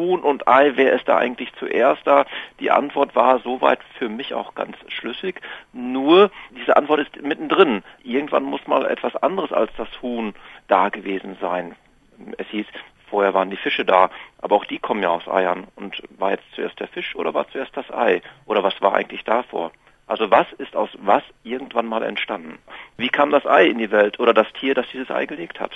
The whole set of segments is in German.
Huhn und Ei, wer ist da eigentlich zuerst da? Die Antwort war soweit für mich auch ganz schlüssig. Nur, diese Antwort ist mittendrin. Irgendwann muss mal etwas anderes als das Huhn da gewesen sein. Es hieß, vorher waren die Fische da, aber auch die kommen ja aus Eiern. Und war jetzt zuerst der Fisch oder war zuerst das Ei? Oder was war eigentlich davor? Also was ist aus was irgendwann mal entstanden? Wie kam das Ei in die Welt oder das Tier, das dieses Ei gelegt hat?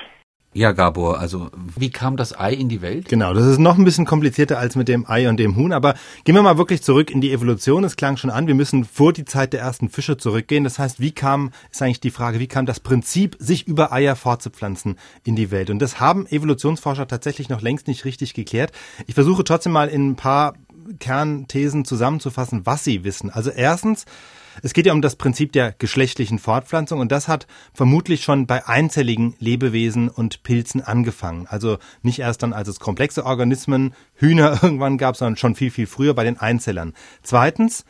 Ja, Gabor, also wie kam das Ei in die Welt? Genau, das ist noch ein bisschen komplizierter als mit dem Ei und dem Huhn, aber gehen wir mal wirklich zurück in die Evolution. Es klang schon an, wir müssen vor die Zeit der ersten Fische zurückgehen. Das heißt, wie kam, ist eigentlich die Frage, wie kam das Prinzip, sich über Eier fortzupflanzen in die Welt? Und das haben Evolutionsforscher tatsächlich noch längst nicht richtig geklärt. Ich versuche trotzdem mal in ein paar Kernthesen zusammenzufassen, was sie wissen. Also erstens, es geht ja um das Prinzip der geschlechtlichen Fortpflanzung und das hat vermutlich schon bei einzelligen Lebewesen und Pilzen angefangen. Also nicht erst dann, als es komplexe Organismen, Hühner irgendwann gab, sondern schon viel, viel früher bei den Einzellern. Zweitens,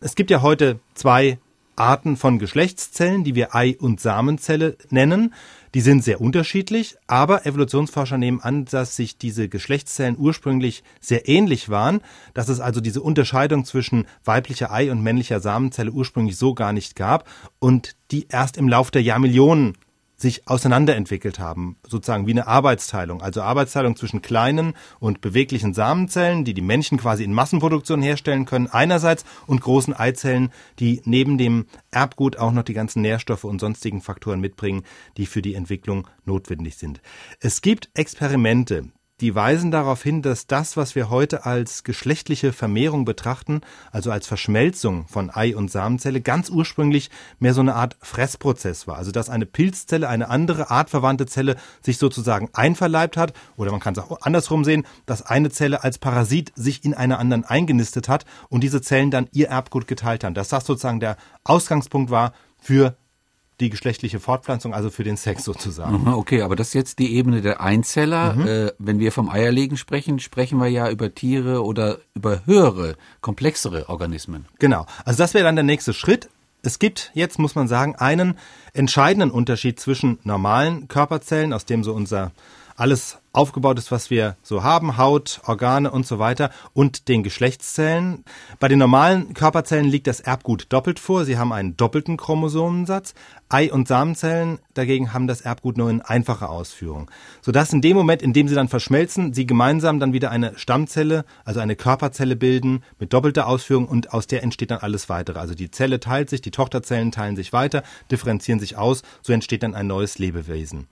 es gibt ja heute zwei Arten von Geschlechtszellen, die wir Ei- und Samenzelle nennen. Die sind sehr unterschiedlich, aber Evolutionsforscher nehmen an, dass sich diese Geschlechtszellen ursprünglich sehr ähnlich waren, dass es also diese Unterscheidung zwischen weiblicher Ei- und männlicher Samenzelle ursprünglich so gar nicht gab und die erst im Lauf der Jahrmillionen sich auseinanderentwickelt haben, sozusagen wie eine Arbeitsteilung, also Arbeitsteilung zwischen kleinen und beweglichen Samenzellen, die die Männchen quasi in Massenproduktion herstellen können, einerseits und großen Eizellen, die neben dem Erbgut auch noch die ganzen Nährstoffe und sonstigen Faktoren mitbringen, die für die Entwicklung notwendig sind. Es gibt Experimente, die weisen darauf hin, dass das, was wir heute als geschlechtliche Vermehrung betrachten, also als Verschmelzung von Ei und Samenzelle, ganz ursprünglich mehr so eine Art Fressprozess war. Also dass eine Pilzzelle eine andere artverwandte Zelle sich sozusagen einverleibt hat, oder man kann es auch andersrum sehen, dass eine Zelle als Parasit sich in einer anderen eingenistet hat und diese Zellen dann ihr Erbgut geteilt haben. Dass das sozusagen der Ausgangspunkt war für die geschlechtliche Fortpflanzung, also für den Sex sozusagen. Okay, aber das ist jetzt die Ebene der Einzeller. Mhm. Äh, wenn wir vom Eierlegen sprechen, sprechen wir ja über Tiere oder über höhere, komplexere Organismen. Genau. Also das wäre dann der nächste Schritt. Es gibt jetzt, muss man sagen, einen entscheidenden Unterschied zwischen normalen Körperzellen, aus dem so unser alles aufgebaut ist, was wir so haben, Haut, Organe und so weiter, und den Geschlechtszellen. Bei den normalen Körperzellen liegt das Erbgut doppelt vor. Sie haben einen doppelten Chromosomensatz. Ei- und Samenzellen dagegen haben das Erbgut nur in einfacher Ausführung. Sodass in dem Moment, in dem sie dann verschmelzen, sie gemeinsam dann wieder eine Stammzelle, also eine Körperzelle bilden mit doppelter Ausführung und aus der entsteht dann alles weitere. Also die Zelle teilt sich, die Tochterzellen teilen sich weiter, differenzieren sich aus, so entsteht dann ein neues Lebewesen.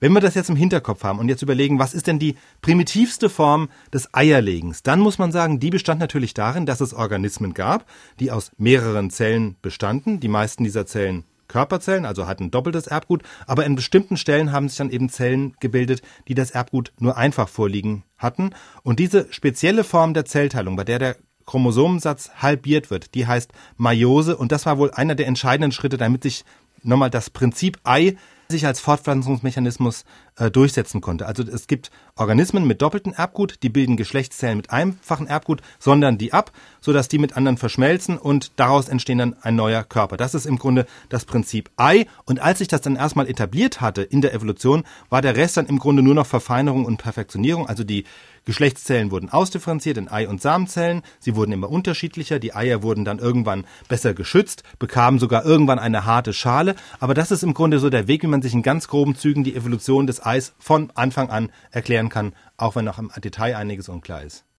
Wenn wir das jetzt im Hinterkopf haben und jetzt überlegen, was ist denn die primitivste Form des Eierlegens, dann muss man sagen, die bestand natürlich darin, dass es Organismen gab, die aus mehreren Zellen bestanden. Die meisten dieser Zellen Körperzellen, also hatten doppeltes Erbgut, aber in bestimmten Stellen haben sich dann eben Zellen gebildet, die das Erbgut nur einfach vorliegen hatten. Und diese spezielle Form der Zellteilung, bei der der Chromosomensatz halbiert wird, die heißt Meiose und das war wohl einer der entscheidenden Schritte, damit sich nochmal das Prinzip Ei sich als Fortpflanzungsmechanismus äh, durchsetzen konnte. Also es gibt Organismen mit doppeltem Erbgut, die bilden Geschlechtszellen mit einfachen Erbgut, sondern die ab, sodass die mit anderen verschmelzen und daraus entstehen dann ein neuer Körper. Das ist im Grunde das Prinzip Ei. Und als sich das dann erstmal etabliert hatte in der Evolution, war der Rest dann im Grunde nur noch Verfeinerung und Perfektionierung. Also die Geschlechtszellen wurden ausdifferenziert in Ei- und Samenzellen. Sie wurden immer unterschiedlicher. Die Eier wurden dann irgendwann besser geschützt, bekamen sogar irgendwann eine harte Schale. Aber das ist im Grunde so der Weg, wie man sich in ganz groben Zügen die Evolution des Eis von Anfang an erklären kann, auch wenn noch im Detail einiges unklar ist.